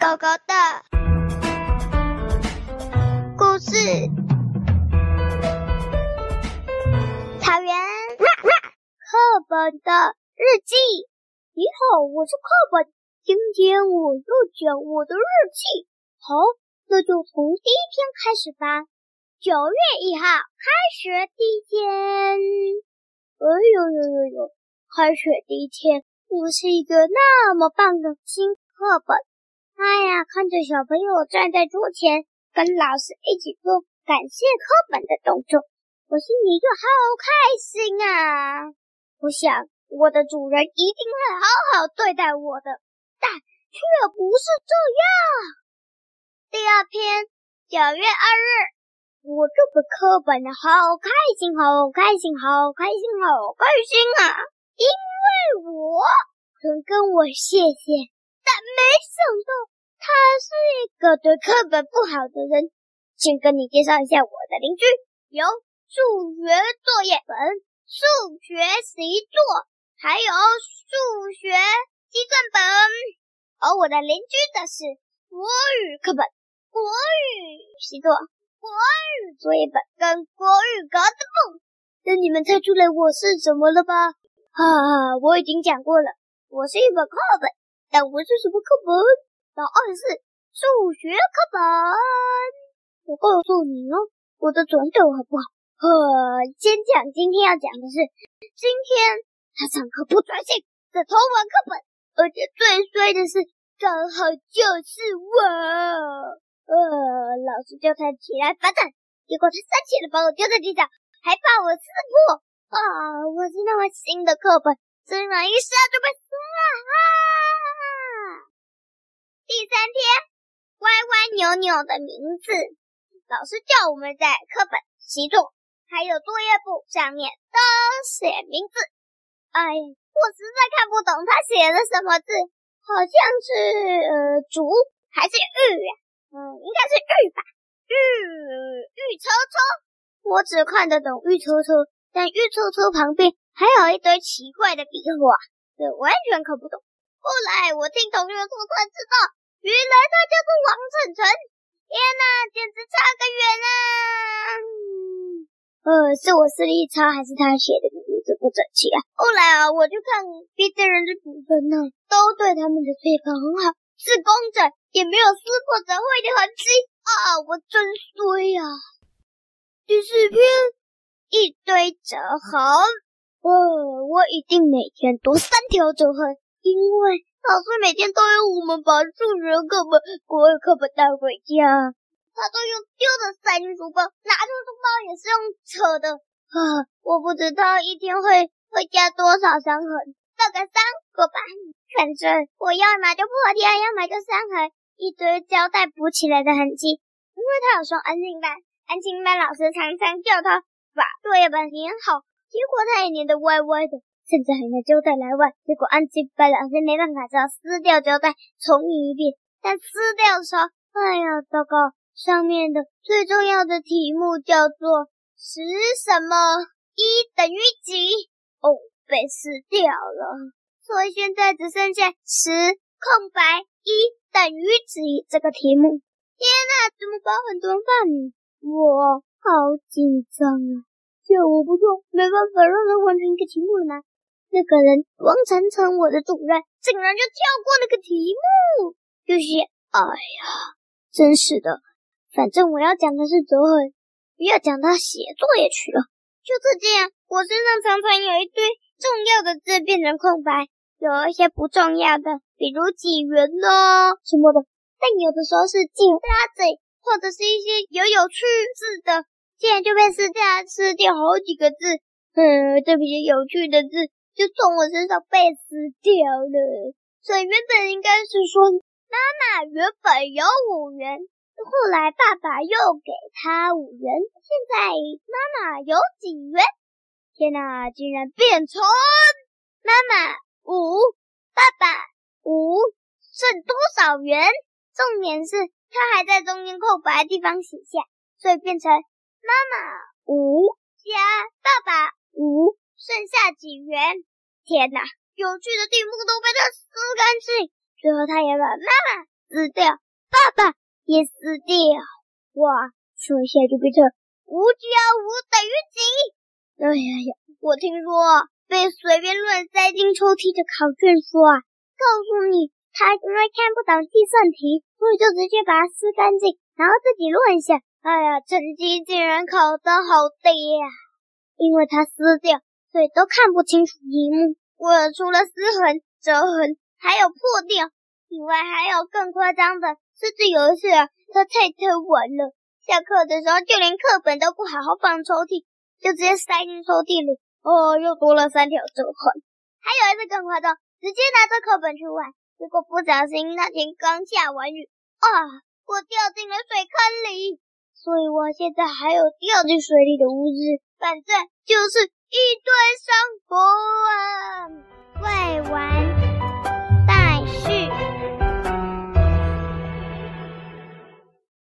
狗狗的故事。草原，课本的日记。你好，我是课本。今天我要讲我的日记。好，那就从第一天开始吧。九月一号，开学第一天。哎呦呦呦呦！开学第一天，我是一个那么棒的新课本。哎呀，看着小朋友站在桌前，跟老师一起做感谢课本的动作，我心里就好开心啊！我想，我的主人一定会好好对待我的，但却不是这样。第二天，九月二日，我这本课本好开心，好开心，好开心，好开心啊！因为我能跟我谢谢。但没想到他是一个对课本不好的人。先跟你介绍一下我的邻居，有数学作业本、数学习作，还有数学计算本。而我的邻居的是国语课本、国语习作、国语作业本跟国语格子簿。那你们猜出来我是什么了吧？哈哈，我已经讲过了，我是一本课本。但我是什么课本？答案是数学课本。我告诉你哦，我的转头好不好？呃，先讲今天要讲的是，今天他上课不专心，在偷玩课本，而且最衰的是，刚好就是我。呃，老师叫他起来罚站，结果他生气的把我丢在地上，还把我撕破。啊，我是那么新的课本，这样一下就被撕了啊！第三天，歪歪扭扭的名字，老师叫我们在课本、习作还有作业簿上面都写名字。哎，我实在看不懂他写的什么字，好像是呃“竹”还是“玉”呀？嗯，应该是“玉”吧？“玉”“玉车车”，我只看得懂“玉车车”，但“玉车车”旁边还有一堆奇怪的笔画，这完全看不懂。后来我听同学说才知道。原来他叫做王晨晨，天哪，简直差个远啊！呃，是我视力差，还是他写的名字不整齐啊？后来啊，我就看别的人的评分呢，都对他们的配方很好，是工整，也没有撕破折坏的痕迹啊！我真衰呀！第四篇，一堆折痕，呃，我一定每天读三条折痕，因为。老师每天都要我们把数学课本、国语课本带回家，他都用丢的塞进书包，拿出书包也是用扯的。啊，我不知道一天会会加多少伤痕，大概三个吧。反正我要么就破天，要么就伤痕，一堆胶带补起来的痕迹。因为他有双安静班，安静班老师常常叫他把作业本粘好，结果他也粘得歪歪的。甚至还拿胶带来玩，结果安亲班老师没办法，只好撕掉胶带重印一遍。但撕掉的时候，哎呀，糟糕！上面的最重要的题目叫做“十什么一等于几”，哦，被撕掉了。所以现在只剩下“十空白一等于几”这个题目。天哪，怎么办？很多范呢？我好紧张啊！叫我不做，没办法让他完成一个题目了吗？那个人王晨晨，我的主任竟然就跳过那个题目，就是哎呀，真是的。反正我要讲的是折痕，不要讲到写作业去了。就是这样，我身上常常有一堆重要的字变成空白，有一些不重要的，比如几元呢什么的。但有的时候是几大嘴，或者是一些有有趣字的，竟然就被撕掉，撕掉好几个字。嗯，这些有趣的字。就从我身上被撕掉了，所以原本应该是说妈妈原本有五元，后来爸爸又给他五元，现在妈妈有几元？天哪，竟然变成妈妈五，爸爸五，剩多少元？重点是他还在中间空白地方写下，所以变成妈妈五加爸爸五。剩下几元？天哪！有趣的题目都被他撕干净。最后，他也把妈妈撕掉，爸爸也撕掉。哇，这下就变成五加五等于几？哎呀呀！我听说被随便乱塞进抽屉的考卷书啊，告诉你他因为看不懂计算题，所以就直接把它撕干净，然后自己乱想。哎呀，成绩竟然考得好低呀！因为他撕掉，所以都看不清楚题目。我除了撕痕、折痕，还有破掉。以外还有更夸张的，甚至有一次啊，他太贪玩了，下课的时候就连课本都不好好放抽屉，就直接塞进抽屉里。哦，又多了三条折痕。还有一次更夸张，直接拿着课本去玩，结果不小心那天刚下完雨，啊，我掉进了水坑里，所以我现在还有掉进水里的污渍，反正就是一堆生活未完